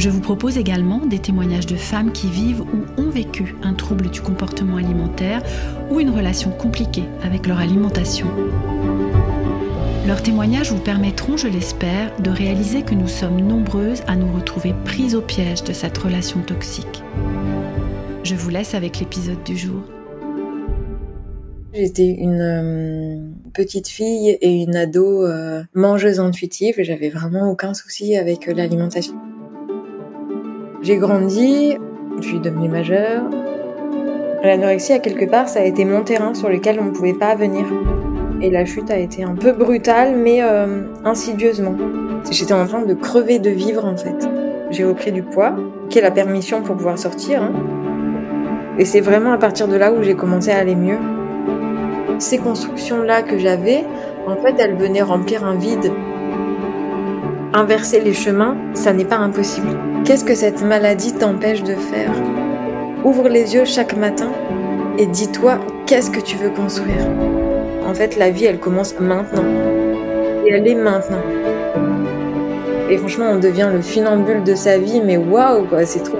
Je vous propose également des témoignages de femmes qui vivent ou ont vécu un trouble du comportement alimentaire ou une relation compliquée avec leur alimentation. Leurs témoignages vous permettront, je l'espère, de réaliser que nous sommes nombreuses à nous retrouver prises au piège de cette relation toxique. Je vous laisse avec l'épisode du jour. J'étais une euh, petite fille et une ado euh, mangeuse intuitive et j'avais vraiment aucun souci avec euh, l'alimentation. J'ai grandi, je suis devenue majeure. L'anorexie, à quelque part, ça a été mon terrain sur lequel on ne pouvait pas venir. Et la chute a été un peu brutale, mais euh, insidieusement. J'étais en train de crever de vivre, en fait. J'ai repris du poids, qui est la permission pour pouvoir sortir. Hein. Et c'est vraiment à partir de là où j'ai commencé à aller mieux. Ces constructions-là que j'avais, en fait, elles venaient remplir un vide Inverser les chemins, ça n'est pas impossible. Qu'est-ce que cette maladie t'empêche de faire? Ouvre les yeux chaque matin et dis-toi qu'est-ce que tu veux construire? En fait, la vie, elle commence maintenant. Et elle est maintenant. Et franchement, on devient le funambule de sa vie, mais waouh, quoi, c'est trop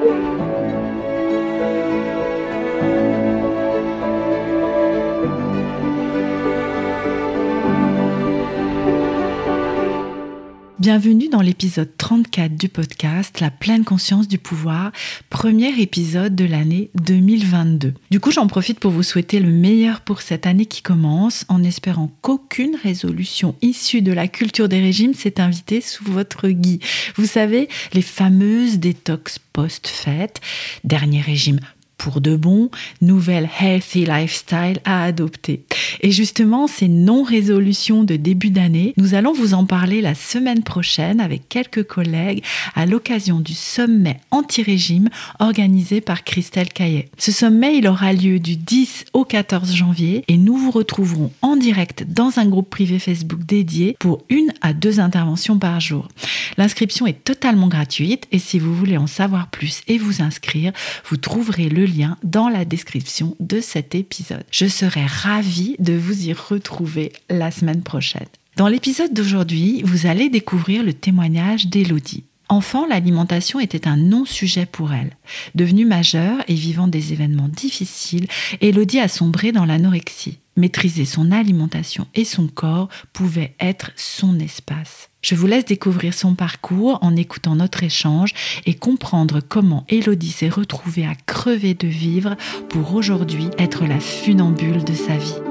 Bienvenue dans l'épisode 34 du podcast La pleine conscience du pouvoir, premier épisode de l'année 2022. Du coup, j'en profite pour vous souhaiter le meilleur pour cette année qui commence, en espérant qu'aucune résolution issue de la culture des régimes s'est invitée sous votre gui. Vous savez, les fameuses détox post-fête, dernier régime pour de bon, nouvelle healthy lifestyle à adopter. Et justement, ces non-résolutions de début d'année, nous allons vous en parler la semaine prochaine avec quelques collègues à l'occasion du sommet anti-régime organisé par Christelle Caillet. Ce sommet, il aura lieu du 10 au 14 janvier et nous vous retrouverons en direct dans un groupe privé Facebook dédié pour une à deux interventions par jour. L'inscription est totalement gratuite et si vous voulez en savoir plus et vous inscrire, vous trouverez le lien dans la description de cet épisode. Je serai ravie de vous y retrouver la semaine prochaine. Dans l'épisode d'aujourd'hui, vous allez découvrir le témoignage d'Elodie. Enfant, l'alimentation était un non-sujet pour elle. Devenue majeure et vivant des événements difficiles, Elodie a sombré dans l'anorexie. Maîtriser son alimentation et son corps pouvait être son espace. Je vous laisse découvrir son parcours en écoutant notre échange et comprendre comment Elodie s'est retrouvée à crever de vivre pour aujourd'hui être la funambule de sa vie.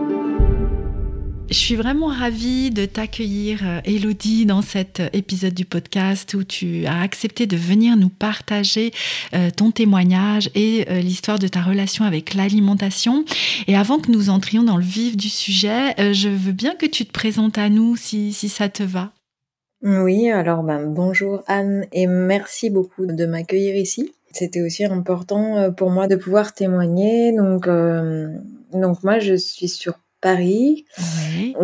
Je suis vraiment ravie de t'accueillir, euh, Elodie, dans cet épisode du podcast où tu as accepté de venir nous partager euh, ton témoignage et euh, l'histoire de ta relation avec l'alimentation. Et avant que nous entrions dans le vif du sujet, je veux bien que tu te présentes à nous si, si ça te va. Oui, alors ben, bonjour Anne et merci beaucoup de m'accueillir ici. C'était aussi important pour moi de pouvoir témoigner. Donc, donc moi, je suis sur Paris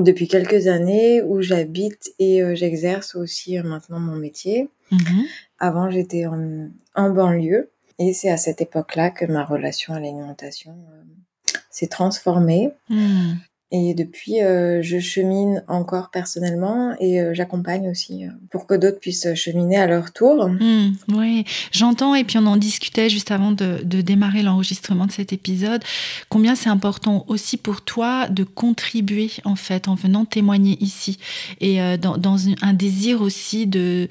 depuis quelques années où j'habite et euh, j'exerce aussi euh, maintenant mon métier. Mhm. Avant, j'étais en, en, banlieue et c'est à cette époque-là que ma relation à l'alimentation euh, s'est transformée. Hmm. Et depuis, euh, je chemine encore personnellement et euh, j'accompagne aussi euh, pour que d'autres puissent cheminer à leur tour. Mmh, oui, j'entends et puis on en discutait juste avant de, de démarrer l'enregistrement de cet épisode. Combien c'est important aussi pour toi de contribuer en fait en venant témoigner ici et dans, dans, un désir aussi de,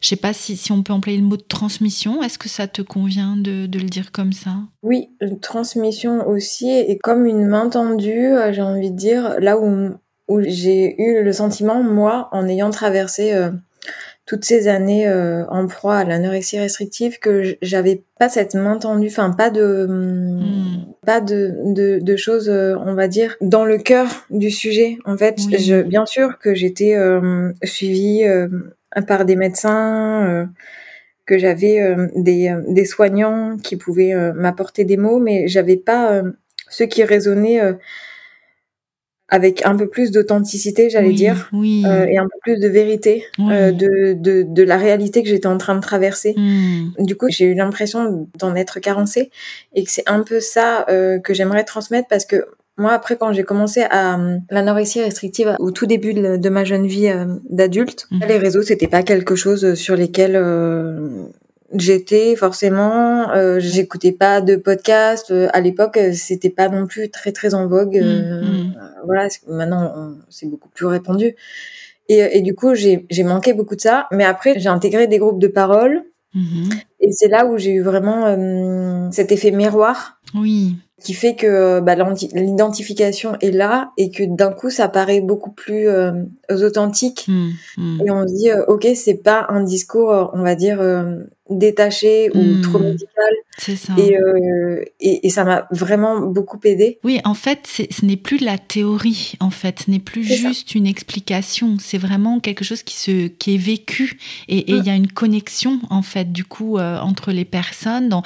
je sais pas si, si on peut employer le mot de transmission. Est-ce que ça te convient de, de le dire comme ça? Oui, transmission aussi et comme une main tendue, j'ai envie de dire là où, où j'ai eu le sentiment, moi, en ayant traversé euh, toutes ces années euh, en proie à l'anorexie restrictive, que j'avais pas cette main tendue, enfin pas de hmm. pas de, de, de, choses, euh, on va dire, dans le cœur du sujet. En fait, je, bien sûr que j'étais suivie par des médecins que j'avais des, des soignants qui pouvaient m'apporter des mots, mais j'avais pas ceux qui résonnaient avec un peu plus d'authenticité, j'allais dire, oui. Euh, et un peu plus de vérité euh, de, de, de, la réalité que j'étais en train de traverser. Hmm. Du coup, j'ai eu l'impression d'en être carencée et que c'est un peu ça euh, que j'aimerais transmettre parce que moi, après, quand j'ai commencé à l'anorexie restrictive au tout début de, ma jeune vie d'adulte, hmm. les réseaux, c'était pas quelque chose sur lesquels j'étais forcément euh, j'écoutais pas de podcast euh, à l'époque euh, c'était pas non plus très très en vogue mm, euh, mm. voilà maintenant c'est beaucoup plus répandu. Et, et du coup j'ai j'ai manqué beaucoup de ça mais après j'ai intégré des groupes de parole. Mm-hmm. et c'est là où j'ai eu vraiment cet effet miroir oui. qui fait que bah, l'identification est là et que d'un coup ça paraît beaucoup plus authentique. Mm, et on se dit ok c'est pas un discours on va dire détaché ou Hmm. trop médical. C'est ça. Et, euh, et, et ça m'a vraiment beaucoup aidé. Oui, en fait, ce n'est plus la théorie, en fait, ce n'est plus juste une explication, c'est vraiment quelque chose qui, se, qui est vécu et il y a une connexion, en fait, du coup, euh, entre les personnes. Dans...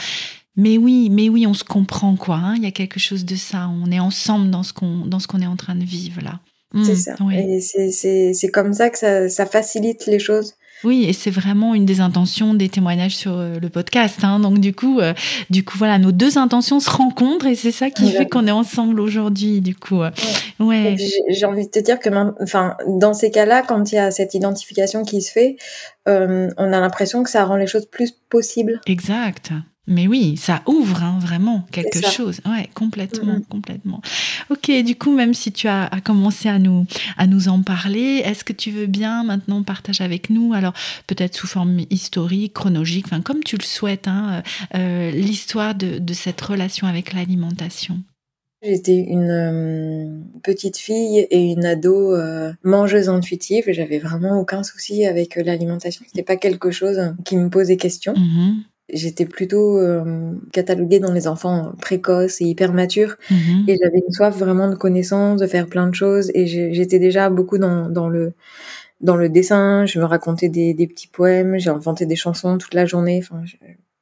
Mais oui, mais oui, on se comprend, quoi. hein, Il y a quelque chose de ça, on est ensemble dans ce qu'on dans ce qu'on est en train de vivre, là. C'est Hmm, ça. oui. Et c'est- c'est c'est comme ça que ça, ça facilite les choses. Oui, et c'est vraiment une des intentions des témoignages sur euh, le podcast. Hein. Donc du coup, euh, du coup, voilà, nos deux intentions se rencontrent et c'est ça qui fait qu'on est ensemble aujourd'hui. Du coup, euh. ouais. Et J'ai envie de te dire que, enfin, dans ces cas-là, quand il y a cette identification qui se fait, euh, on a l'impression que ça rend les choses plus possibles. Exact. Mais oui, ça ouvre hein, vraiment quelque chose. Ouais, complètement, Mhm. complètement. Ok, du coup, même si tu as, as commencé à nous, à nous en parler, est-ce que tu veux bien maintenant partager avec nous, alors peut-être sous forme historique, chronologique, enfin comme tu le souhaites, hein, euh, euh, l'histoire de, de cette relation avec l'alimentation? J'étais une euh, petite fille et une ado euh, mangeuse intuitive. J'avais vraiment aucun souci avec l'alimentation. C'était pas quelque chose qui me posait question. Mhm, J'étais plutôt euh, cataloguée dans les enfants précoces et hyper matures. mhm. Et j'avais une soif vraiment de connaissances, de faire plein de choses. Et j'étais déjà beaucoup dans, dans le dans le dessin. Je me racontais des, des petits poèmes. J'ai inventé des chansons toute la journée. Enfin, je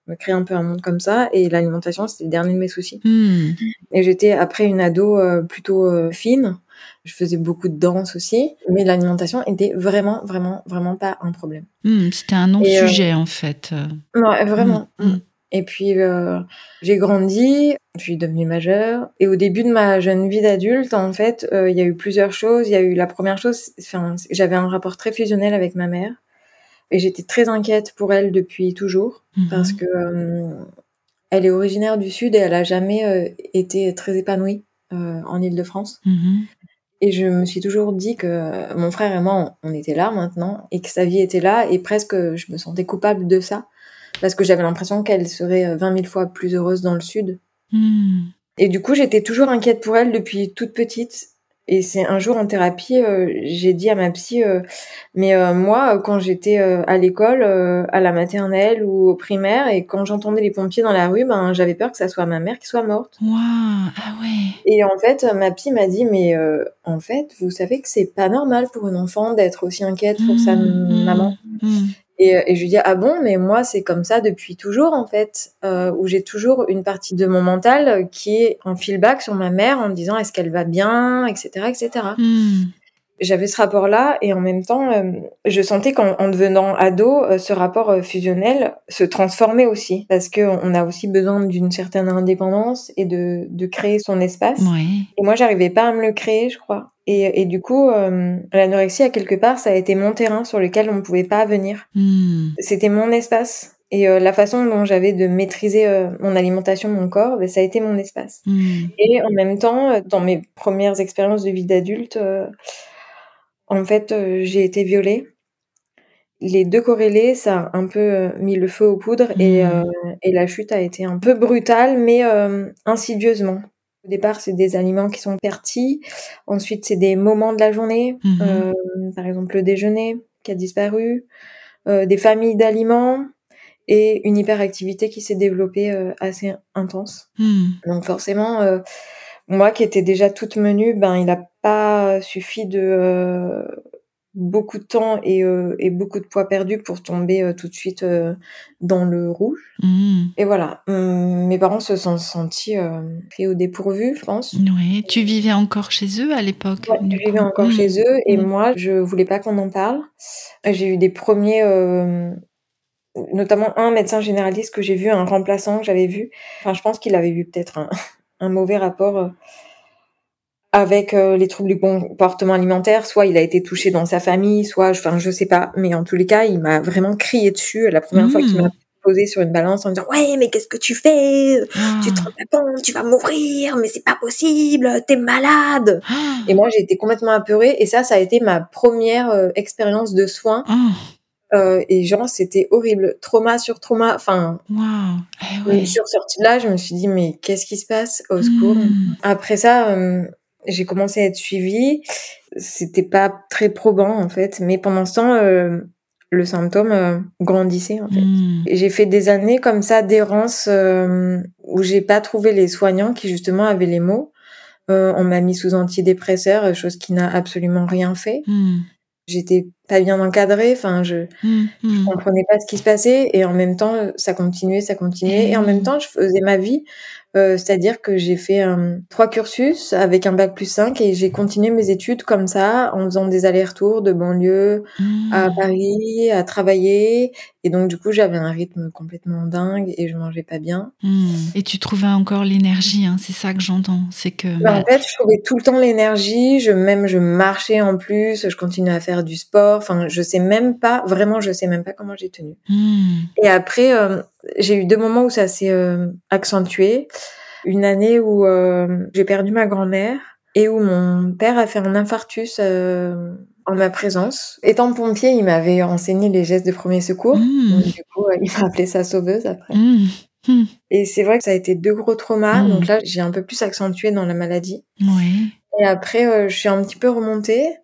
me créais un peu un monde comme ça. Et l'alimentation, c'était le dernier de mes soucis. Hmm, Et j'étais après une ado euh, plutôt euh, fine. Je faisais beaucoup de danse aussi, mais l'alimentation était vraiment, vraiment, vraiment pas un problème. hmm, C'était un non-sujet en fait. Ouais, vraiment. Hmm, hmm. Et puis euh, j'ai grandi, je suis devenue majeure. Et au début de ma jeune vie d'adulte, en fait, euh, il y a eu plusieurs choses. Il y a eu la première chose, enfin, j'avais un rapport très fusionnel avec ma mère, et j'étais très inquiète pour elle depuis toujours, Mhm. parce que euh, elle est originaire du sud et elle a jamais euh, été très épanouie euh, en Île-de-France. Mhm. Et je me suis toujours dit que mon frère et moi, on était là maintenant, et que sa vie était là, et presque je me sentais coupable de ça, parce que j'avais l'impression qu'elle serait 20 000 fois plus heureuse dans le sud. Hmm, Et du coup, j'étais toujours inquiète pour elle depuis toute petite. Et c'est un jour en thérapie, euh, j'ai dit à ma psy, euh, mais euh, moi, quand j'étais à l'école, à la maternelle ou au primaire, et quand j'entendais les pompiers dans la rue, ben j'avais peur que ça soit ma mère qui soit morte. Waouh, ah ouais. Et en fait, ma psy m'a dit, mais en fait, vous savez que c'est pas normal pour une enfant d'être aussi inquiète pour sa Hmm, maman. hmm, Et, et je lui dis ah bon mais moi c'est comme ça depuis toujours en fait euh, où j'ai toujours une partie de mon mental qui est en feedback sur ma mère en me disant est-ce qu'elle va bien etc etc. j'avais ce rapport là et en même temps euh, je sentais qu'en en devenant ado euh, ce rapport euh, fusionnel se transformait aussi parce que on a aussi besoin d'une certaine indépendance et de, de créer son espace Ouais. et moi, j'arrivais pas à me le créer, je crois. Et, et du coup, l'anorexie, à quelque part, ça a été mon terrain sur lequel on ne pouvait pas venir. Hmm. C'était mon espace. Et euh, la façon dont j'avais de maîtriser euh, mon alimentation, mon corps, ben, ça a été mon espace. Hmm. Et en même temps, dans mes premières expériences de vie d'adulte, euh, en fait, euh, j'ai été violée. Les deux corrélés, ça a un peu euh, mis le feu aux poudres et, Mm. euh, et la chute a été un peu brutale, mais euh, insidieusement. Au départ, c'est des aliments qui sont pertis. Ensuite, c'est des moments de la journée. Euh, par exemple, le déjeuner qui a disparu. euh, des familles d'aliments. Et une hyperactivité qui s'est développée euh, assez intense. Hmm. Donc forcément, euh, moi qui étais déjà toute menue, ben il n'a pas suffi de euh, beaucoup de temps et, euh, et beaucoup de poids perdu pour tomber euh, tout de suite euh, dans le rouge. Mmh. Et voilà, Hum, mes parents se sont sentis euh, pris au dépourvu, je pense. Ouais. Tu vivais encore chez eux à l'époque Ouais, je vivais encore Mmh. chez eux et Mm. moi, je voulais pas qu'on en parle. J'ai eu des premiers, euh, notamment un médecin généraliste que j'ai vu, un remplaçant que j'avais vu. Enfin, je pense qu'il avait eu peut-être un, un mauvais rapport euh, avec euh, les troubles du comportement alimentaire. Soit il a été touché dans sa famille, soit, enfin, je sais pas. Mais en tous les cas, il m'a vraiment crié dessus la première fois qu'il Mm. m'a posé sur une balance en me disant ouais mais qu'est-ce que tu fais? Tu te Ah. rends pas compte tu vas mourir mais c'est pas possible t'es malade Ah. et moi, j'ai été complètement apeurée. Et ça, ça a été ma première euh, expérience de soins. Ah. Euh, et genre, c'était horrible. Trauma sur trauma. Enfin, Waouh. Eh je ouais. suis ressortie de là, je me suis dit, mais qu'est-ce qui se passe Au secours? Mm. Après ça, euh, j'ai commencé à être suivie. C'était pas très probant, en fait. Mais pendant ce temps, euh, le symptôme euh, grandissait, en fait. Mm. Et J'ai fait des années comme ça d'errance où j'ai pas trouvé les soignants qui justement avaient les mots. On m'a mis sous antidépresseurs, chose qui n'a absolument rien fait. Mm. J'étais pas bien encadrée, enfin je, Mm. je Mm. comprenais pas ce qui se passait et en même temps ça continuait, ça continuait et en même oui. temps je faisais ma vie, euh, c'est-à-dire que j'ai fait euh, trois cursus avec un bac plus 5 et j'ai continué mes études comme ça en faisant des allers-retours de banlieue à Mm. Paris, à travailler et donc du coup j'avais un rythme complètement dingue et je mangeais pas bien. Et tu trouvais encore l'énergie, hein, c'est ça que j'entends. C'est que bah, en fait, je trouvais tout le temps l'énergie. Je même je marchais en plus. Je continuais à faire du sport. Enfin, je sais même pas vraiment. Je sais même pas comment j'ai tenu. Mm. Et après, euh, j'ai eu deux moments où ça s'est euh, accentué. Une année où euh, j'ai perdu ma grand-mère et où mon père a fait un infarctus en ma présence. Étant pompier, il m'avait enseigné les gestes de premier secours. Mm. Donc, du coup, il m'a appelé sa sauveuse après. Mm. Mm. Et c'est vrai que ça a été deux gros traumas. Donc là, j'ai un peu plus accentué dans la maladie. Ouais. Et après, je suis un petit peu remontée.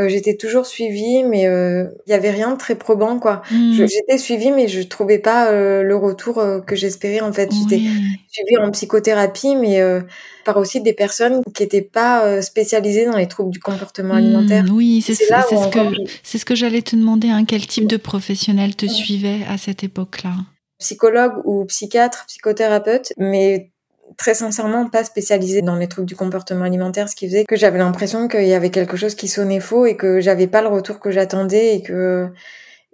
Euh, j'étais toujours suivie, mais euh, il y avait rien de très probant, quoi. Mm. J'étais suivie, mais je trouvais pas euh, le retour euh, que j'espérais. En fait, j'étais suivie en psychothérapie, mais euh, par aussi des personnes qui étaient pas euh, spécialisées dans les troubles du comportement alimentaire. Mm, oui, c'est ce encore que c'est ce que j'allais te demander. Hein, quel type de professionnel te suivait à cette époque-là? Psychologue ou psychiatre, psychothérapeute, mais très sincèrement pas spécialisé dans les troubles du comportement alimentaire, ce qui faisait que j'avais l'impression qu'il y avait quelque chose qui sonnait faux et que j'avais pas le retour que j'attendais et que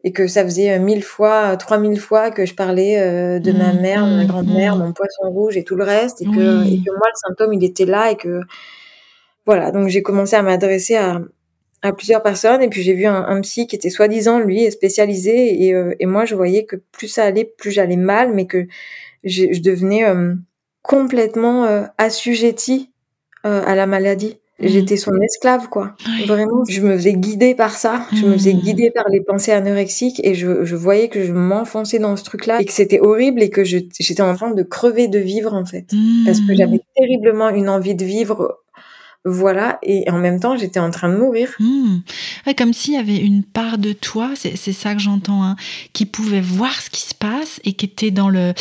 et que ça faisait mille fois, trois mille fois que je parlais euh, de ma Mm, mère, de ma mm, grand-mère, mm. mon poisson rouge et tout le reste et que Oui. et que moi le symptôme il était là et que voilà donc j'ai commencé à m'adresser à à plusieurs personnes et puis j'ai vu un, un psy qui était soi-disant lui spécialisé et, euh, et moi je voyais que plus ça allait plus j'allais mal mais que je, je devenais euh, complètement euh, assujettie euh, à la maladie Mhm. j'étais son esclave quoi vraiment je me faisais guider par ça je me faisais Mhm. guider par les pensées anorexiques et je, je voyais que je m'enfonçais dans ce truc là et que c'était horrible et que je- j'étais en train de crever de vivre en fait parce que Mm. j'avais terriblement une envie de vivre voilà et en même temps j'étais en train de mourir. Ouais, comme s'il y avait une part de toi, c'est ça que j'entends, hein, qui pouvait voir ce qui se passe et qui était dans le.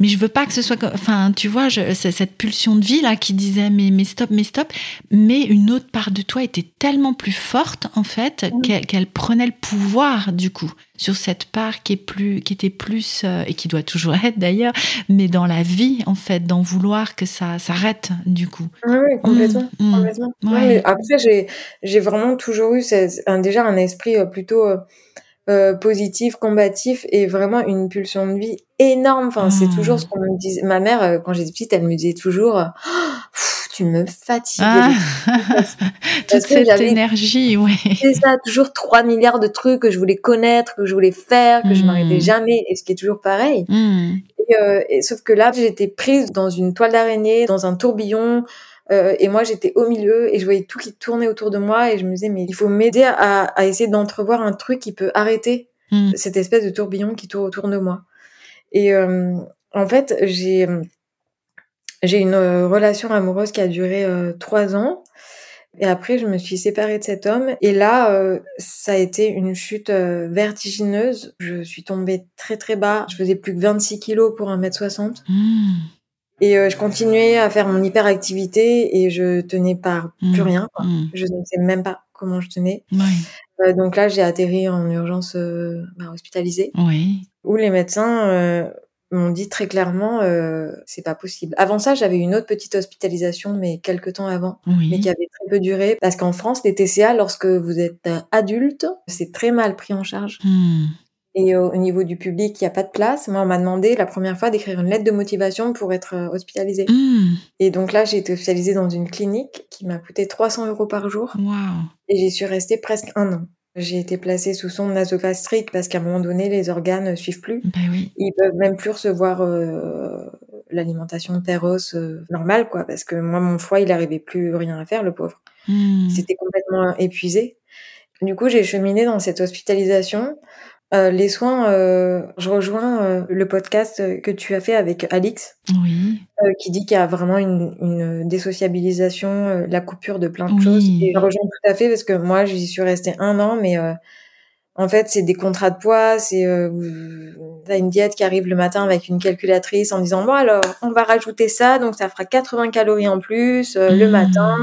Mais je veux pas que ce soit. comme- Enfin, tu vois, je- cette pulsion de vie là qui disait mais, mais stop, mais stop. Mais une autre part de toi était tellement plus forte en fait qu'elle qu'elle prenait le pouvoir du coup sur cette part qui est plus, qui était plus euh, et qui doit toujours être d'ailleurs, mais dans la vie en fait, d'en vouloir que ça s'arrête du coup. Oui, oui, complètement. Mm, mm. complètement. Ouais. mais après, j'ai, j'ai vraiment toujours eu un, déjà un esprit euh, plutôt euh, positif, combatif et vraiment une pulsion de vie énorme. Enfin, c'est Mm. toujours ce qu'on me disait. Ma mère, quand j'étais petite, elle me disait toujours Oh, Tu me fatigues. Ah. Toute cette énergie, ouais. C'est ça, toujours 3 milliards de trucs que je voulais connaître, que je voulais faire, que je Mm. m'arrêtais jamais, et ce qui est toujours pareil. Hmm. Et, euh, et sauf que là, j'étais prise dans une toile d'araignée, dans un tourbillon, euh, et moi j'étais au milieu et je voyais tout qui tournait autour de moi et je me disais mais il faut m'aider à, à essayer d'entrevoir un truc qui peut arrêter Hmm. cette espèce de tourbillon qui tourne autour de moi. Et euh, en fait, j'ai j'ai une euh, relation amoureuse qui a duré euh, trois ans. Et après, je me suis séparée de cet homme. Et là, euh, ça a été une chute euh, vertigineuse. Je suis tombée très très bas. Je faisais plus que 26 kilos pour 1m60. Hmm. Et euh, je continuais à faire mon hyperactivité et je tenais par plus Mm. rien. quoi. Hmm. Je ne sais même pas comment je tenais. Donc là, j'ai atterri en urgence bah, hospitalisée. Oui. Où les médecins m'ont dit très clairement, euh, c'est pas possible. Avant ça, j'avais une autre petite hospitalisation, mais quelques temps avant, Oui. mais qui avait très peu duré. Parce qu'en France, les TCA, lorsque vous êtes euh, adulte, c'est très mal pris en charge. Hmm. Et au, au niveau du public, il n'y a pas de place. Moi, on m'a demandé la première fois d'écrire une lettre de motivation pour être euh, hospitalisée. Hmm. Et donc là, j'ai été hospitalisée dans une clinique qui m'a coûté 300 euros par jour. Wow. Et j'y suis restée presque un an. J'ai été placée sous sonde nasogastrique parce qu'à un moment donné, les organes ne suivent plus. Ben oui. Ils peuvent même plus recevoir euh, l'alimentation terros euh, normale, quoi. Parce que moi, mon foie, il arrivait plus rien à faire, le pauvre. Hmm. C'était complètement épuisé. Du coup, j'ai cheminé dans cette hospitalisation. Euh, les soins, euh, je rejoins euh, le podcast que tu as fait avec Alix, Oui. euh, qui dit qu'il y a vraiment une, une déssociabilisation, euh, la coupure de plein de Oui. choses. Et je rejoins tout à fait parce que moi, j'y suis restée un an, mais euh, en fait, c'est des contrats de poids, c'est euh, t'as une diète qui arrive le matin avec une calculatrice en disant bon alors on va rajouter ça, donc ça fera 80 calories en plus euh, le Mm. matin.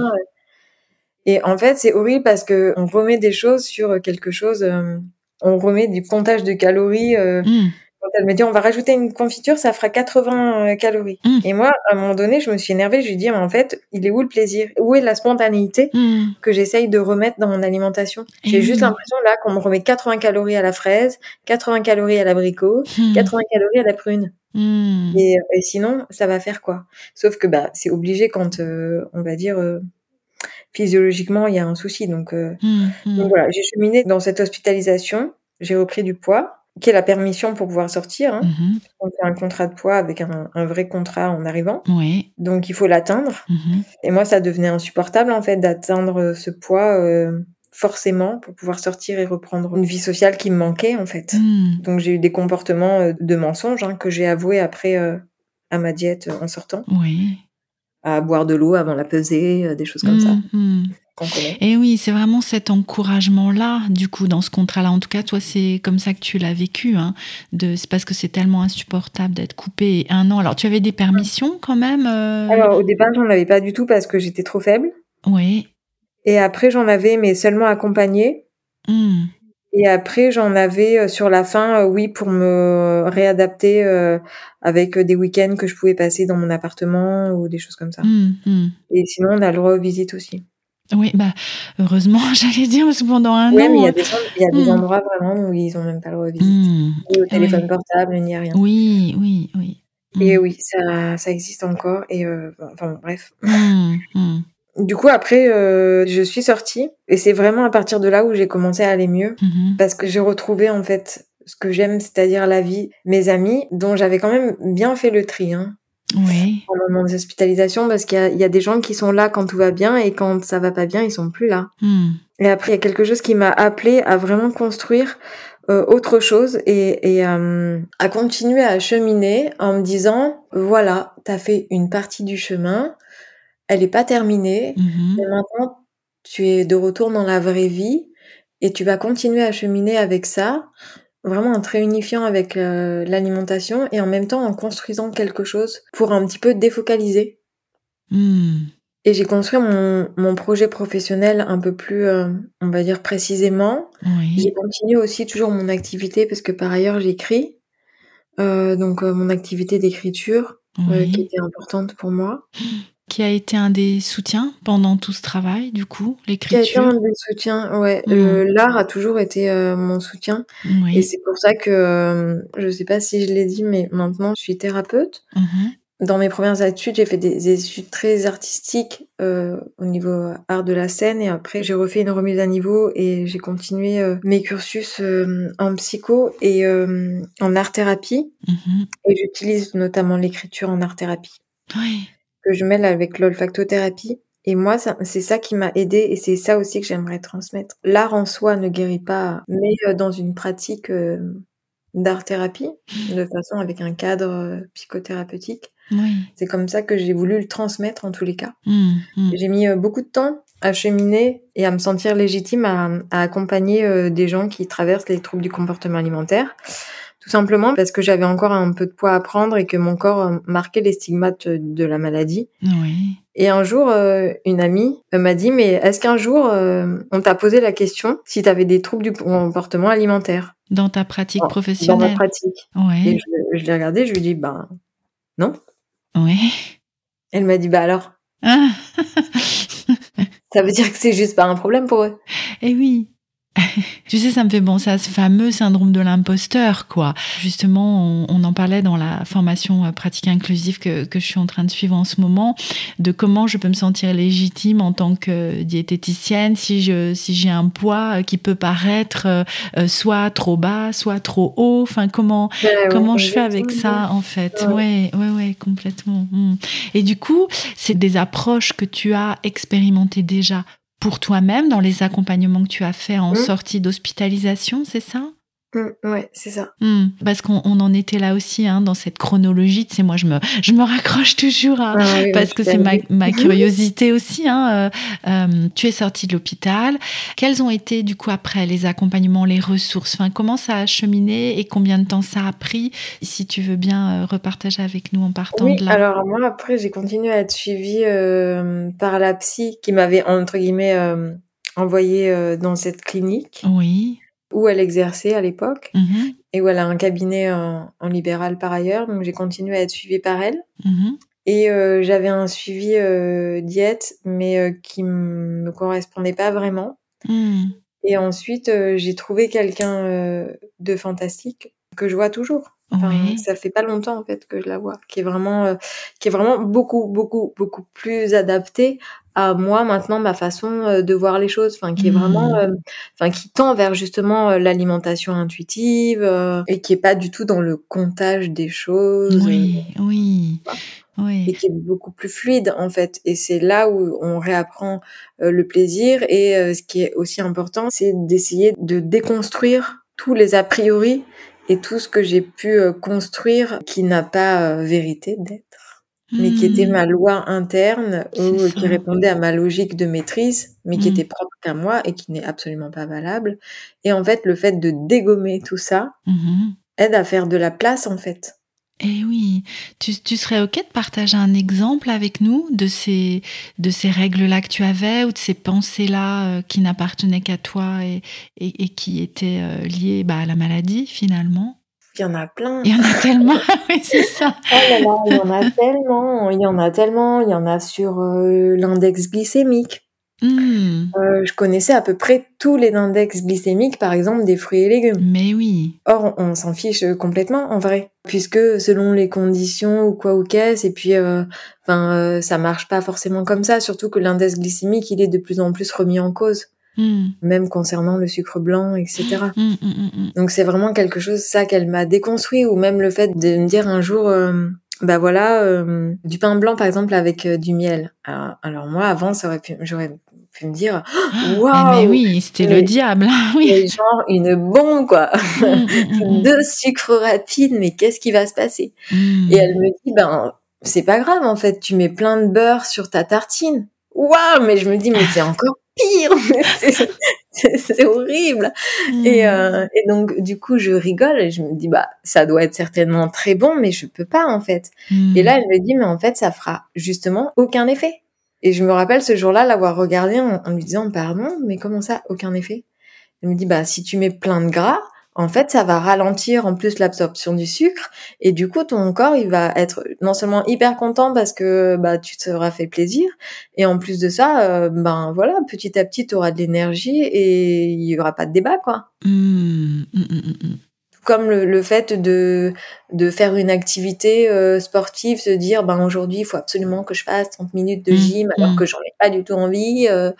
Et en fait, c'est horrible parce que on remet des choses sur quelque chose. Euh, on remet du comptage de calories. euh, Hmm. quand elle me dit on va rajouter une confiture, ça fera 80 euh, calories. Mm. Et moi, à un moment donné, je me suis énervée. Je lui dis mais en fait, il est où le plaisir? Où est la spontanéité Hmm. que j'essaye de remettre dans mon alimentation? J'ai juste l'impression là qu'on me remet 80 calories à la fraise, 80 calories à l'abricot, Hmm. 80 calories à la prune. Et, et sinon, ça va faire quoi? Sauf que bah c'est obligé quand euh, on va dire euh, physiologiquement il y a un souci. Donc, euh, Hmm. Hmm. donc voilà, j'ai cheminé dans cette hospitalisation. J'ai repris du poids, qui est la permission pour pouvoir sortir. Hein. Mhm. On fait un contrat de poids avec un, un vrai contrat en arrivant. Oui. Donc il faut l'atteindre. Et moi, ça devenait insupportable en fait d'atteindre ce poids euh, forcément pour pouvoir sortir et reprendre une vie sociale qui me manquait en fait. Donc j'ai eu des comportements euh, de mensonge hein, que j'ai avoué après euh, à ma diète en sortant, Oui. À boire de l'eau avant la pesée, euh, des choses comme ça connaît. Et oui, c'est vraiment cet encouragement-là, du coup, dans ce contrat-là. En tout cas, toi, c'est comme ça que tu l'as vécu. Hein, de, c'est parce que c'est tellement insupportable d'être coupé un an. Alors, tu avais des permissions quand même euh, Alors au départ, j'en avais pas du tout parce que j'étais trop faible. Oui. Et après, j'en avais, mais seulement accompagnée. Hmm. Et après, j'en avais euh, sur la fin, euh, oui, pour me réadapter euh, avec des week-ends que je pouvais passer dans mon appartement ou des choses comme ça. Hmm. Hmm. Et sinon, on a le droit aux visites aussi. Oui, bah, heureusement, j'allais dire, parce que pendant un Oui, an. mais il y a des, il y a des Hmm. endroits vraiment où ils ont même pas le droit aux visites. Hmm. Ni au téléphone Oui. portable, ni à rien. Oui, oui, oui. Et oui, ça, ça existe encore. Et euh, enfin, bon, bref. Du coup, après, euh, je suis sortie. Et c'est vraiment à partir de là où j'ai commencé à aller mieux. Mhm. parce que j'ai retrouvé en fait ce que j'aime, c'est-à-dire la vie, mes amis, dont j'avais quand même bien fait le tri hein, Oui. pendant mon hospitalisation, parce qu'il y y a des gens qui sont là quand tout va bien et quand ça va pas bien, ils sont plus là. Hmm. Et après, il y a quelque chose qui m'a appelé à vraiment construire euh, autre chose et, et euh, à continuer à cheminer en me disant voilà, t'as fait une partie du chemin, elle est pas terminée, Mhm. et maintenant, tu es de retour dans la vraie vie et tu vas continuer à cheminer avec ça, vraiment en te réunifiant avec euh, l'alimentation et en même temps en construisant quelque chose pour un petit peu défocaliser. Hmm. Et j'ai construit mon, mon projet professionnel un peu plus, euh, on va dire précisément. J'ai continué aussi toujours mon activité parce que par ailleurs j'écris. Euh, donc mon activité d'écriture qui était importante pour moi. Qui a été un des soutiens pendant tout ce travail, du coup, Qui a été l'écriture un des soutiens, ouais. Mm. Euh, L'art a toujours été euh, mon soutien. Et c'est pour ça que, euh, je sais pas si je l'ai dit, mais maintenant je suis thérapeute. Mhm. Dans mes premières études, j'ai fait des études très artistiques euh, au niveau art de la scène et après j'ai refait une remise à niveau et j'ai continué mes cursus en psycho et en art thérapie Mhm. et j'utilise notamment l'écriture en art thérapie Oui. Que je mêle avec l'olfactothérapie. Et moi, c'est ça qui m'a aidé et c'est ça aussi que j'aimerais transmettre. L'art en soi ne guérit pas, mais euh, dans une pratique euh, d'art-thérapie, de façon avec un cadre euh, psychothérapeutique. Oui. C'est comme ça que j'ai voulu le transmettre en tous les cas. Hmm. Hmm. J'ai mis beaucoup de temps à cheminer et à me sentir légitime à, à accompagner des gens qui traversent les troubles du comportement alimentaire. Tout simplement parce que j'avais encore un peu de poids à prendre et que mon corps euh, marquait les stigmates de la maladie. Oui. Et un jour, euh, une amie m'a dit, mais est-ce qu'un jour, on t'a posé la question si tu avais des troubles du comportement alimentaire? Dans ta pratique professionnelle Dans ma pratique. Oui. Et je, je l'ai regardée, je lui ai dit, ben non. Oui. Elle m'a dit, bah alors? Ah. Ça veut dire que c'est juste pas un problème pour eux. Eh oui. tu sais, ça me fait penser à ce fameux syndrome de l'imposteur, quoi. Justement, on, on, en parlait dans la formation euh, pratique inclusive que, que, je suis en train de suivre en ce moment, de comment je peux me sentir légitime en tant que diététicienne si je si j'ai un poids qui peut paraître euh, soit trop bas, soit trop haut. Enfin, comment Ouais, comment ouais, je fais avec ça, en fait? Ouais. Ouais, ouais, ouais, complètement. Mm. Et du coup, c'est des approches que tu as expérimentées déjà pour toi-même dans les accompagnements que tu as fait en Mm. sortie d'hospitalisation, c'est ça? Mm, ouais, c'est ça. Hmm, Parce qu'on on en était là aussi, hein, dans cette chronologie. Tu sais, moi, je me, je me raccroche toujours à, Ah oui, parce oui, que c'est ma, ma curiosité aussi. Hein, euh, euh, tu es sortie de l'hôpital. Quels ont été, du coup, après les accompagnements, les ressources? Enfin, Comment ça a cheminé et combien de temps ça a pris? Si tu veux bien euh, repartager avec nous en partant Oui, de là. alors moi après j'ai continué à être suivie euh, par la psy qui m'avait entre guillemets envoyée dans cette clinique Oui. Où elle exerçait à l'époque Mhm, et où elle a un cabinet en, en libéral par ailleurs. Donc j'ai continué à être suivie par elle. mhm, Et euh, j'avais un suivi euh, diète, mais euh, qui m- me correspondait pas vraiment. hmm. Et ensuite, j'ai trouvé quelqu'un de fantastique que je vois toujours. Enfin, Oui. ça fait pas longtemps en fait que je la vois, qui est vraiment, qui est vraiment beaucoup, beaucoup, beaucoup plus adapté à moi maintenant ma façon euh, de voir les choses. Enfin, qui est vraiment, Mm. euh, enfin, qui tend vers justement euh, l'alimentation intuitive euh, et qui est pas du tout dans le comptage des choses. Oui, oui, et oui. qui est beaucoup plus fluide en fait. Et c'est là où on réapprend euh, le plaisir. Et euh, ce qui est aussi important, c'est d'essayer de déconstruire tous les a priori et tout ce que j'ai pu euh, construire qui n'a pas euh, vérité d'être, mais qui était Hmm. ma loi interne ou ça. qui répondait à ma logique de maîtrise, mais qui Mm. était propre qu'à moi et qui n'est absolument pas valable. Et en fait, le fait de dégommer tout ça Mhm. aide à faire de la place en fait. Eh oui, tu, tu serais OK de partager un exemple avec nous de ces, de ces règles-là que tu avais ou de ces pensées-là euh, qui n'appartenaient qu'à toi et, et, et qui étaient euh, liées bah, à la maladie finalement? Il y en a plein. Il y en a tellement, oui c'est ça. Oh là là, il y en a tellement, il y en a tellement, il y en a sur euh, l'index glycémique. Hmm, Euh, je connaissais à peu près tous les index glycémiques, par exemple, des fruits et légumes. mais oui, Or, on, on s'en fiche complètement, en vrai, puisque selon les conditions ou quoi ou qu'est-ce, et puis, euh, enfin, euh, ça marche pas forcément comme ça. Surtout que l'index glycémique, il est de plus en plus remis en cause, Hmm, même concernant le sucre blanc, etc. hmm, hmm. Donc c'est vraiment quelque chose ça qu'elle m'a déconstruit ou même le fait de me dire un jour euh, bah voilà euh, du pain blanc par exemple avec euh, du miel. Alors, alors moi avant ça aurait pu j'aurais pu me dire Eh, waouh mais oui, c'était le diable, hein, oui. genre une bombe quoi. Deux sucres rapides mais qu'est-ce qui va se passer? Et elle me dit ben c'est pas grave en fait tu mets plein de beurre sur ta tartine. Waouh mais je me dis mais c'est encore pire c'est- horrible. Hmm. Et, euh, et donc, du coup, je rigole et je me dis, bah, ça doit être certainement très bon, mais je peux pas, en fait. Hmm. Et là, elle me dit, mais en fait, ça fera justement aucun effet. Et je me rappelle ce jour-là l'avoir regardé en, en lui disant, pardon, mais comment ça, aucun effet? Elle me dit, bah, si tu mets plein de gras, en fait, ça va ralentir en plus l'absorption du sucre. Et du coup, ton corps, il va être non seulement hyper content parce que, bah, tu te seras fait plaisir. Et en plus de ça, euh, ben, voilà, petit à petit, tu auras de l'énergie et il y aura pas de débat, quoi hmm, hmm, hmm. comme le, le fait de, de faire une activité euh, sportive, se dire ben aujourd'hui il faut absolument que je fasse 30 minutes de gym alors que j'en ai pas du tout envie euh,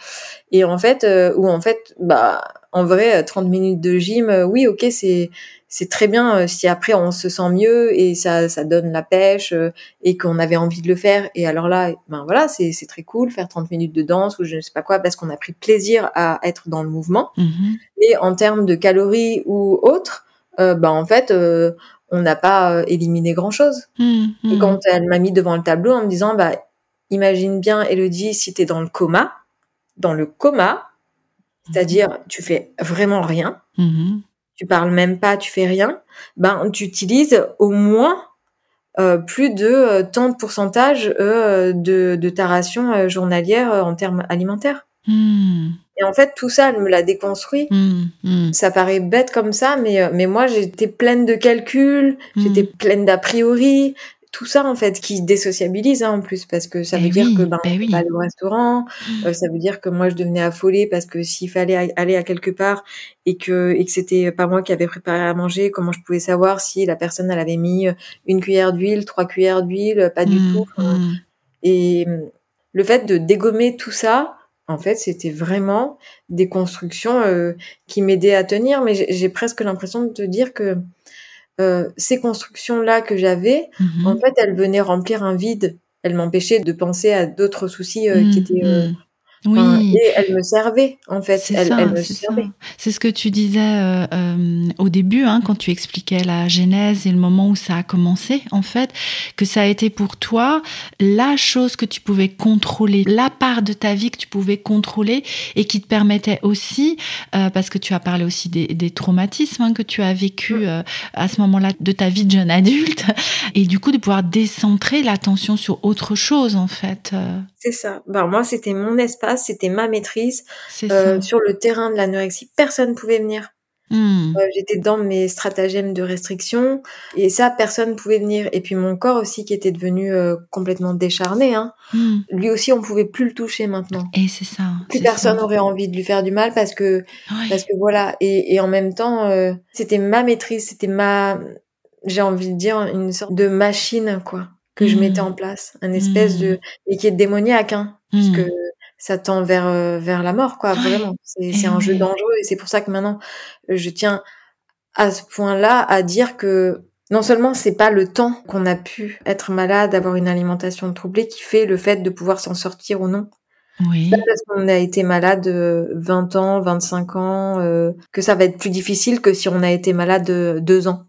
et en fait ou en fait bah en vrai euh, 30 minutes de gym euh, oui OK c'est c'est très bien euh, si après on se sent mieux et ça ça donne la pêche euh, et qu'on avait envie de le faire et alors là ben voilà c'est c'est très cool faire 30 minutes de danse ou je ne sais pas quoi parce qu'on a pris plaisir à être dans le mouvement Mhm. et en termes de calories ou autres, euh, bah en fait, euh, on n'a pas euh, éliminé grand chose. Hmm, Et hmm. quand elle m'a mis devant le tableau en me disant, bah imagine bien, Elodie, si t'es dans le coma, dans le coma, c'est-à-dire tu fais vraiment rien, Mhm. tu parles même pas, tu fais rien, ben tu utilises au moins euh, plus de euh, tant de pourcentage euh, de, de, ta ration journalière en termes alimentaires. Hmm. Et en fait, tout ça, elle me l'a déconstruit. Hmm, hmm. Ça paraît bête comme ça, mais, mais moi, j'étais pleine de calculs, j'étais pleine d'a priori, tout ça en fait qui désociabilise hein, en plus parce que ça Eh veut dire que ben, ben oui. pas aller au restaurant, Mmh. euh, ça veut dire que moi je devenais affolée parce que s'il fallait aller à quelque part et que et que c'était pas moi qui avait préparé à manger, comment je pouvais savoir si la personne elle avait mis une cuillère d'huile, trois cuillères d'huile, pas du Hmm, tout. Hmm. Et le fait de dégommer tout ça, en fait, c'était vraiment des constructions euh, qui m'aidaient à tenir, mais j'ai j'ai presque l'impression de te dire que euh, ces constructions-là que j'avais, Mhm. en fait, elles venaient remplir un vide. Elles m'empêchaient de penser à d'autres soucis euh, qui Hmm, étaient... euh, enfin, Oui. et elles me servaient, en fait. C'est Elles, ça, me c'est ça. servaient. C'est ce que tu disais euh, euh, au début, hein, quand tu expliquais la genèse et le moment où ça a commencé, en fait, que ça a été pour toi la chose que tu pouvais contrôler, la part de ta vie que tu pouvais contrôler et qui te permettait aussi, euh, parce que tu as parlé aussi des, des traumatismes hein, que tu as vécu euh, à ce moment-là de ta vie de jeune adulte, et du coup de pouvoir décentrer l'attention sur autre chose, en fait. C'est ça. Ben, moi, c'était mon espace, c'était ma maîtrise. Euh, sur le terrain de l'anorexie, personne pouvait venir. Hmm. Euh, J'étais dans mes stratagèmes de restriction et ça, personne pouvait venir. Et puis mon corps aussi qui était devenu euh, complètement décharné. Hein. Hmm. Lui aussi, on pouvait plus le toucher maintenant. Et c'est ça. Plus personne ça. aurait envie de lui faire du mal parce que parce que voilà. Et, et en même temps, euh, c'était ma maîtrise, c'était ma, j'ai envie de dire une sorte de machine quoi que je mettais en place, un espèce de et qui est démoniaque hein, puisque ça tend vers euh, vers la mort quoi Ouais. vraiment. C'est un jeu dangereux et c'est pour ça que maintenant je tiens à ce point-là à dire que non seulement c'est pas le temps qu'on a pu être malade, avoir une alimentation troublée qui fait le fait de pouvoir s'en sortir ou non. Oui. C'est pas parce qu'on a été malade euh, 20 ans, 25 ans, euh, que ça va être plus difficile que si on a été malade euh, deux ans.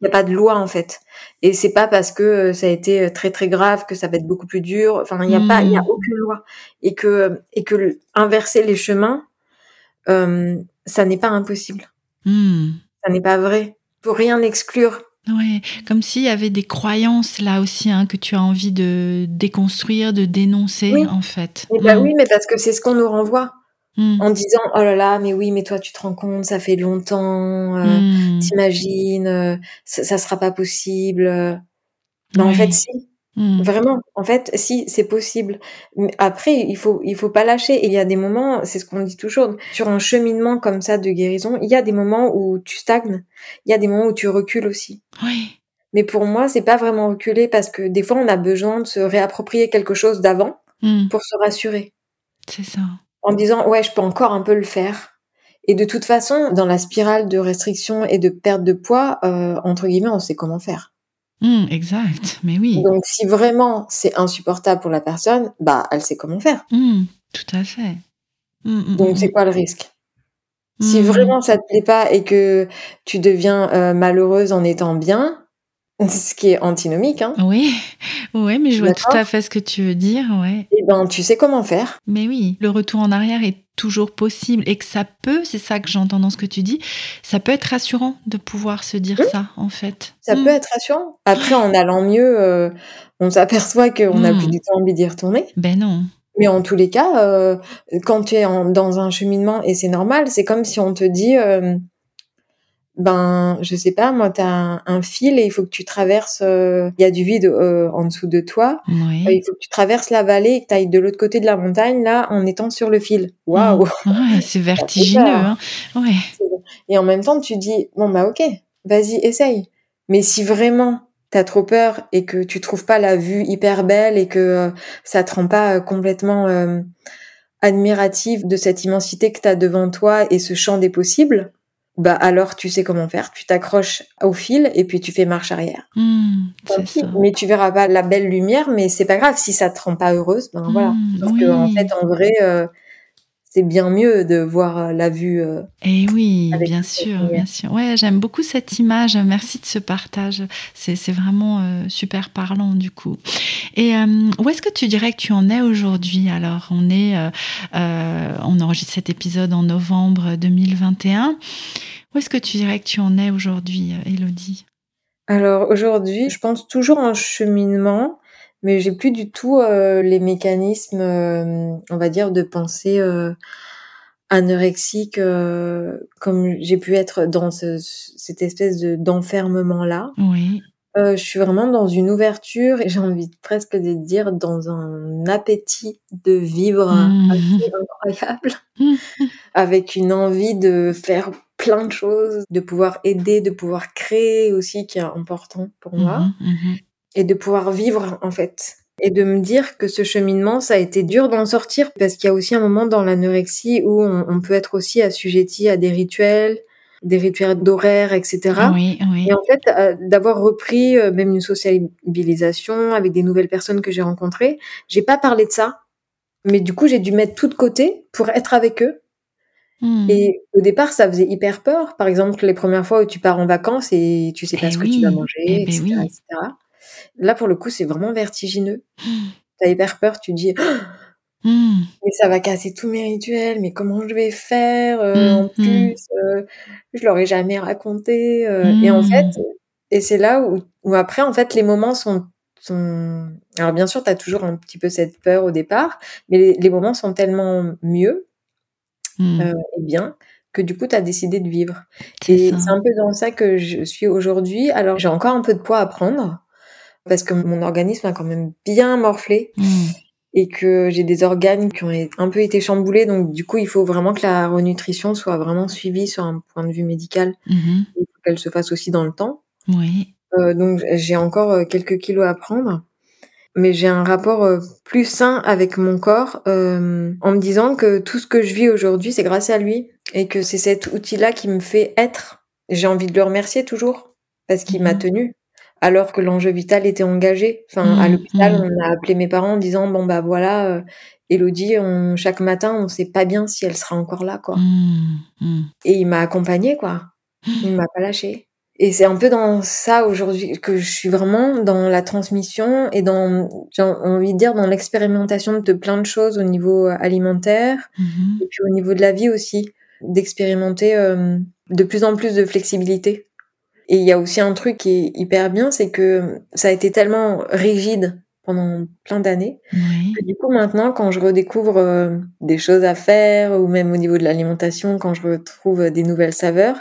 Il n'y a pas de loi en fait. Et c'est pas parce que euh, ça a été euh, très très grave que ça va être beaucoup plus dur. Enfin, il n'y a pas, il y a Mm. aucune loi. Et que et que le- inverser les chemins, euh, ça n'est pas impossible. Hmm. Ça n'est pas vrai. Faut rien exclure. Ouais, comme s'il y avait des croyances là aussi hein, que tu as envie de déconstruire, de dénoncer Oui. en fait. Et bah Hmm. oui, mais parce que c'est ce qu'on nous renvoie Hmm. en disant oh là là, mais oui, mais toi tu te rends compte, ça fait longtemps. euh, Hmm. T'imagines, euh, ça, ça sera pas possible. Mais en fait, si. Hmm. Vraiment, en fait, si, c'est possible. Mais après, il faut, il faut pas lâcher. Et il y a des moments, c'est ce qu'on dit toujours, sur un cheminement comme ça de guérison, il y a des moments où tu stagnes, il y a des moments où tu recules aussi. Oui. Mais pour moi, c'est pas vraiment reculer parce que des fois, on a besoin de se réapproprier quelque chose d'avant pour se rassurer. C'est ça. En disant, ouais, je peux encore un peu le faire. Et de toute façon, dans la spirale de restriction et de perte de poids, euh, entre guillemets, on sait comment faire. Hmm, exact. Mais oui. Donc, si vraiment c'est insupportable pour la personne, bah, elle sait comment faire. Hmm. Tout à fait. Hmm, Donc, c'est quoi le risque? Si vraiment ça te plaît pas et que tu deviens euh, malheureuse en étant bien, ce qui est antinomique, hein, Oui, ouais, mais je vois tout à fait ce que tu veux dire, ouais. eh ben, tu sais comment faire. Mais oui, le retour en arrière est toujours possible et que ça peut, c'est ça que j'entends dans ce que tu dis, ça peut être rassurant de pouvoir se dire Oui. ça en fait. Ça Hmm. peut être rassurant. Après, en allant mieux, euh, on s'aperçoit qu'on n'a Mm. plus du tout envie d'y retourner. Ben non. Mais en tous les cas, euh, quand tu es en- dans un cheminement, et c'est normal, c'est comme si on te dit, euh, ben, je sais pas, moi, t'as un, un fil et il faut que tu traverses, euh, il y a du vide euh, en dessous de toi, Oui. Euh, il faut que tu traverses la vallée et que tu ailles de l'autre côté de la montagne, là, en étant sur le fil. Waouh Hmm. Ouais, c'est vertigineux. peur. Hein. Ouais. Et en même temps, tu dis, bon, bah ok, vas-y, essaye. Mais si vraiment t'as trop peur et que tu trouves pas la vue hyper belle et que euh, ça te rend pas complètement euh, admirative de cette immensité que t'as devant toi et ce champ des possibles, bah alors tu sais comment faire. Tu t'accroches au fil et puis tu fais marche arrière. Hmm, pis, mais tu verras pas la belle lumière, mais c'est pas grave si ça te rend pas heureuse, ben voilà. Hmm, Parce que en fait, en vrai, euh, c'est bien mieux de voir la vue. Et eh oui, bien sûr, bien sûr. Ouais, j'aime beaucoup cette image. Merci de ce partage. C'est vraiment super parlant du coup. Et où est-ce que tu dirais que tu en es aujourd'hui? Alors, on est, on enregistre cet épisode en novembre 2021. Où est-ce que tu dirais que tu en es aujourd'hui, Elodie? Alors aujourd'hui, je pense toujours en cheminement mais j'ai plus du tout euh, les mécanismes, euh, on va dire, de pensée euh, anorexique comme j'ai pu être dans ce, cette espèce de d'enfermement là. Oui. je suis vraiment dans une ouverture et j'ai envie presque de dire dans un appétit de vivre mmh. assez incroyable, mmh. avec une envie de faire plein de choses, de pouvoir aider, de pouvoir créer aussi qui est important pour moi. Et de pouvoir vivre en fait et de me dire que ce cheminement, ça a été dur d'en sortir parce qu'il y a aussi un moment dans l'anorexie où on, peut être aussi assujetti à des rituels, des rituels d'horaire, etc. Oui, oui. Et en fait, euh, d'avoir repris euh, même une sociabilisation avec des nouvelles personnes que j'ai rencontrées, j'ai pas parlé de ça, mais du coup, j'ai dû mettre tout de côté pour être avec eux. Hmm. Et au départ, ça faisait hyper peur. Par exemple, les premières fois où tu pars en vacances et tu sais pas eh ce que tu vas manger, eh etc., ben etc. Là, pour le coup, c'est vraiment vertigineux. T'as hyper peur, tu dis, hmm. mais ça va casser tous mes rituels, mais comment je vais faire euh, En hmm, hmm. plus, euh, je l'aurais jamais raconté. Euh, et en fait, et c'est là où, où, après, en fait, les moments sont, sont... Alors bien sûr, t'as toujours un petit peu cette peur au départ, mais les, les moments sont tellement mieux et bien que du coup, tu as décidé de vivre. Et c'est un peu dans ça que je suis aujourd'hui. Alors, j'ai encore un peu de poids à prendre parce que mon organisme a quand même bien morflé mmh. et que j'ai des organes qui ont un peu été chamboulés. Donc, du coup, il faut vraiment que la renutrition soit vraiment suivie sur un point de vue médical mmh. et qu'elle se fasse aussi dans le temps. Oui. Euh, donc, j'ai encore euh, quelques kilos à prendre. Mais j'ai un rapport euh, plus sain avec mon corps euh, en me disant que tout ce que je vis aujourd'hui, c'est grâce à lui et que c'est cet outil-là qui me fait être. J'ai envie de le remercier toujours parce qu'il m'a mmh. tenu alors que l'enjeu vital était engagé. Enfin, à mmh, l'hôpital, mmh. on a appelé mes parents en disant bon bah voilà, euh, Elodie, on, chaque matin, on sait pas bien si elle sera encore là, quoi. Mmh, et il m'a accompagné, quoi. Il m'a pas lâché. Et c'est un peu dans ça aujourd'hui que je suis vraiment dans la transmission et dans, j'ai envie de dire, dans l'expérimentation de plein de choses au niveau alimentaire et puis au niveau de la vie aussi, d'expérimenter euh, de plus en plus de flexibilité et il y a aussi un truc qui est hyper bien, c'est que ça a été tellement rigide pendant plein d'années du coup maintenant quand je redécouvre euh, des choses à faire ou même au niveau de l'alimentation quand je retrouve des nouvelles saveurs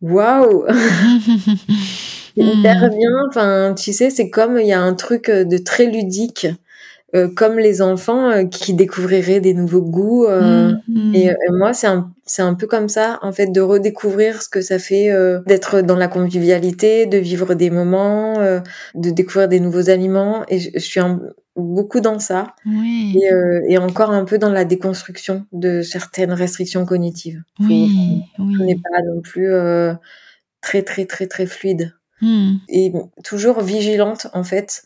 waouh hyper bien enfin tu sais c'est comme il y a un truc de très ludique euh, comme les enfants euh, qui découvriraient des nouveaux goûts. Euh, mm-hmm. et, moi, c'est un, c'est un peu comme ça, en fait, de redécouvrir ce que ça fait d'être dans la convivialité, de vivre des moments, de découvrir des nouveaux aliments. Et je, suis beaucoup dans ça. Oui. Et, et, encore un peu dans la déconstruction de certaines restrictions cognitives. Oui, oui. On n'est pas non plus très, très, très, très fluide. Mm. Et toujours vigilante, en fait,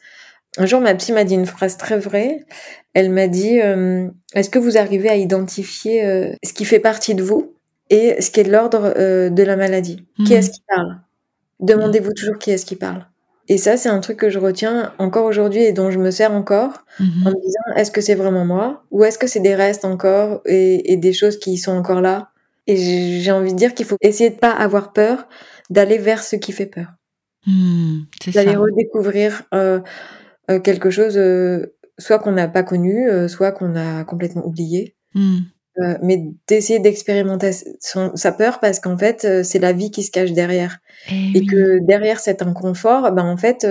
un jour, ma psy m'a dit une phrase très vraie. Elle m'a dit euh, Est-ce que vous arrivez à identifier euh, ce qui fait partie de vous et ce qui est de l'ordre euh, de la maladie? Qui est-ce qui parle? Demandez-vous toujours qui est-ce qui parle. Et ça, c'est un truc que je retiens encore aujourd'hui et dont je me sers encore mhm. en me disant est-ce que c'est vraiment moi ou est-ce que c'est des restes encore et, et, des choses qui sont encore là? Et j'ai envie de dire qu'il faut essayer de pas avoir peur d'aller vers ce qui fait peur. Mmh, d'aller redécouvrir euh, quelque chose euh, soit qu'on n'a pas connu, euh, soit qu'on a complètement oublié. Hmm. mais d'essayer d'expérimenter sa peur parce qu'en fait c'est la vie qui se cache derrière eh et, que derrière cet inconfort ben en fait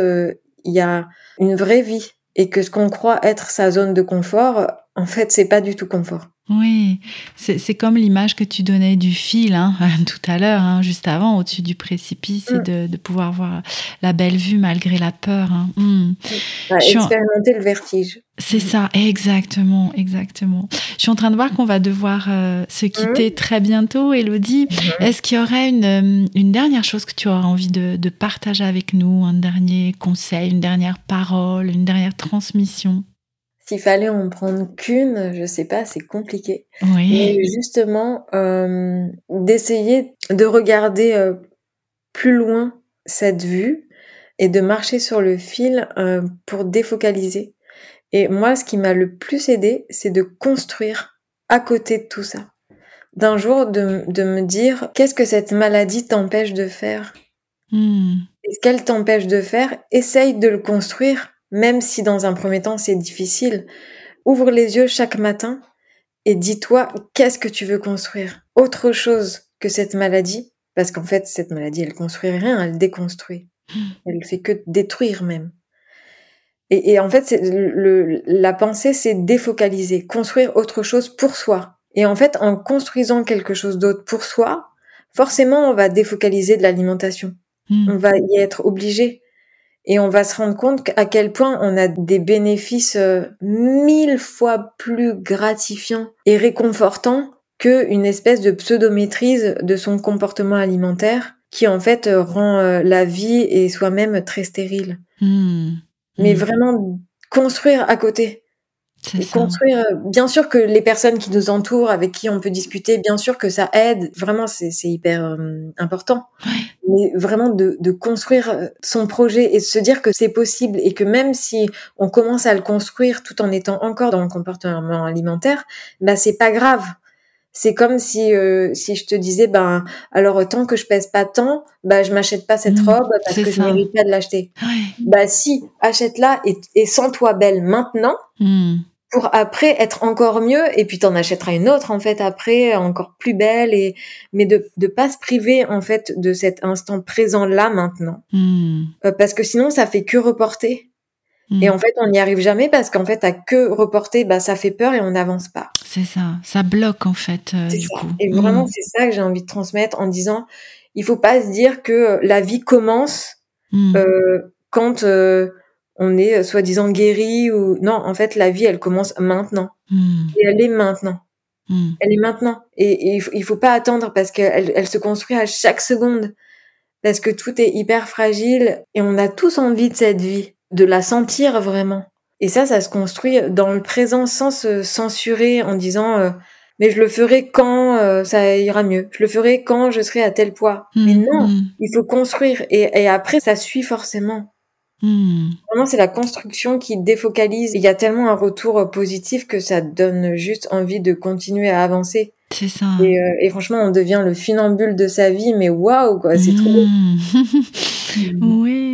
il y a une vraie vie et que ce qu'on croit être sa zone de confort en fait c'est pas du tout confort oui, c'est comme l'image que tu donnais du fil hein, tout à l'heure, hein, juste avant, au-dessus du précipice, et mm. de, pouvoir voir la belle vue malgré la peur. Hein. Mm. expérimenter le vertige. C'est ça, exactement, exactement. Je suis en train de voir qu'on va devoir euh, se quitter mm. très bientôt, Elodie. Mm-hmm. Est-ce qu'il y aurait une, euh, une, dernière chose que tu aurais envie de, de partager avec nous, un dernier conseil, une dernière parole, une dernière transmission? S'il fallait en prendre qu'une, je sais pas, c'est compliqué. Oui. Mais justement, euh, d'essayer de regarder euh, plus loin cette vue et de marcher sur le fil euh, pour défocaliser. Et moi, ce qui m'a le plus aidé, c'est de construire à côté de tout ça. D'un jour, de, de me dire, qu'est-ce que cette maladie t'empêche de faire? Hmm. Et ce qu'elle t'empêche de faire, essaye de le construire, même si dans un premier temps c'est difficile. Ouvre les yeux chaque matin et dis-toi qu'est-ce que tu veux construire? Autre chose que cette maladie, parce qu'en fait cette maladie elle construit rien, elle déconstruit. Elle fait que détruire même. Et, et en fait le, la pensée c'est défocaliser, construire autre chose pour soi. Et en fait en construisant quelque chose d'autre pour soi, forcément on va défocaliser de l'alimentation. Hmm. On va y être obligé. Et on va se rendre compte à quel point on a des bénéfices euh, mille fois plus gratifiants et réconfortants qu'une espèce de pseudo-maîtrise de son comportement alimentaire qui en fait euh, rend euh, la vie et soi-même très stérile. Hmm. Mais Hmm. vraiment construire à côté. C'est Et ça. construire, euh, bien sûr que les personnes qui nous entourent, avec qui on peut discuter, bien sûr que ça aide. Vraiment, c'est hyper euh, important. Ouais. Mais vraiment de, de construire euh, son projet et de se dire que c'est possible et que même si on commence à le construire tout en étant encore dans le comportement alimentaire, bah c'est pas grave. C'est comme si euh, si je te disais ben alors tant que je pèse pas tant, bah je m'achète pas cette Mmh, robe parce que je ça. mérite pas de l'acheter. Ouais. Bah si, achète-la et, et sens-toi belle maintenant Hmm. Pour après être encore mieux et puis t'en achèteras une autre en fait après encore plus belle et mais de de pas se priver en fait de cet instant présent là maintenant Hmm. Euh, parce que sinon ça fait que reporter Hmm. et en fait on n'y arrive jamais parce qu'en fait à que reporter bah ça fait peur et on n'avance pas C'est ça. Ça bloque en fait euh, du ça. coup. et vraiment Hmm. c'est ça que j'ai envie de transmettre en disant il faut pas se dire que la vie commence euh, quand euh, on est euh, soi-disant guéri ou non en fait la vie elle commence maintenant Hmm. et elle est maintenant Hmm. Elle est maintenant. Et, et il, faut, il faut pas attendre parce qu'elle elle se construit à chaque seconde. Parce que tout est hyper fragile et on a tous envie de cette vie, de la sentir vraiment. Et ça, ça se construit dans le présent sans se censurer en disant euh, mais je le ferai quand euh, ça ira mieux. Je le ferai quand je serai à tel poids. Mais non, Hmm. il faut construire et, et après ça suit forcément. Hmm. Vraiment, c'est la construction qui défocalise. Il y a tellement un retour positif que ça donne juste envie de continuer à avancer. C'est ça. Et, euh, et franchement, on devient le funambule de sa vie, mais waouh, quoi, c'est trop beau. Hmm. Oui,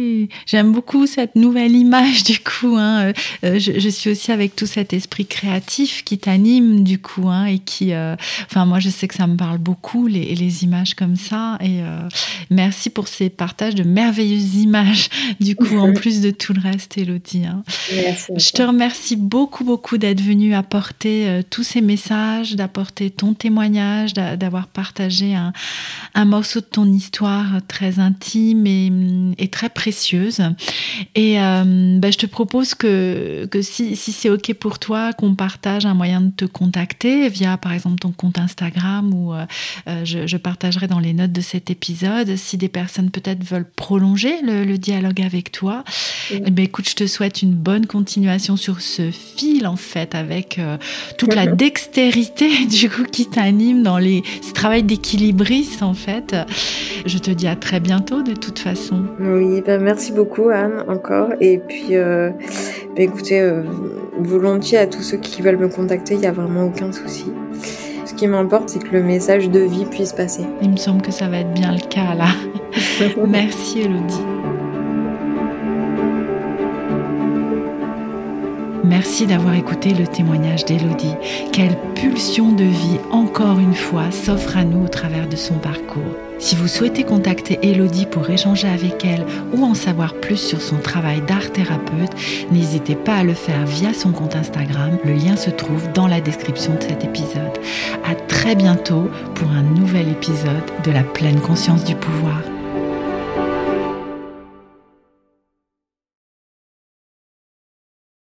j'aime beaucoup cette nouvelle image du coup. Hein. Euh, je, je, suis aussi avec tout cet esprit créatif qui t'anime du coup hein, et qui, euh, enfin moi je sais que ça me parle beaucoup les, les images comme ça et euh, merci pour ces partages de merveilleuses images du coup en plus de tout le reste, Elodie. Hein. Merci. Je te remercie beaucoup beaucoup d'être venue apporter euh, tous ces messages, d'apporter ton témoignage, d'avoir partagé un, un morceau de ton histoire très intime et est très précieuse. Et euh, bah, je te propose que, que si, si c'est OK pour toi, qu'on partage un moyen de te contacter via, par exemple, ton compte Instagram ou euh, je, je, partagerai dans les notes de cet épisode. Si des personnes peut-être veulent prolonger le, le, dialogue avec toi, eh bien, écoute, je te souhaite une bonne continuation sur ce fil, en fait, avec euh, toute la dextérité, du coup, qui t'anime dans les, ce travail d'équilibriste, en fait. Je te dis à très bientôt, de toute façon. Oui, bah merci beaucoup Anne encore. Et puis, euh, bah écoutez, euh, volontiers à tous ceux qui veulent me contacter, il n'y a vraiment aucun souci. Ce qui m'importe, c'est que le message de vie puisse passer. Il me semble que ça va être bien le cas là. merci Elodie. Merci d'avoir écouté le témoignage d'Elodie. Quelle pulsion de vie, encore une fois, s'offre à nous au travers de son parcours. Si vous souhaitez contacter Elodie pour échanger avec elle ou en savoir plus sur son travail d'art thérapeute, n'hésitez pas à le faire via son compte Instagram. Le lien se trouve dans la description de cet épisode. À très bientôt pour un nouvel épisode de la pleine conscience du pouvoir.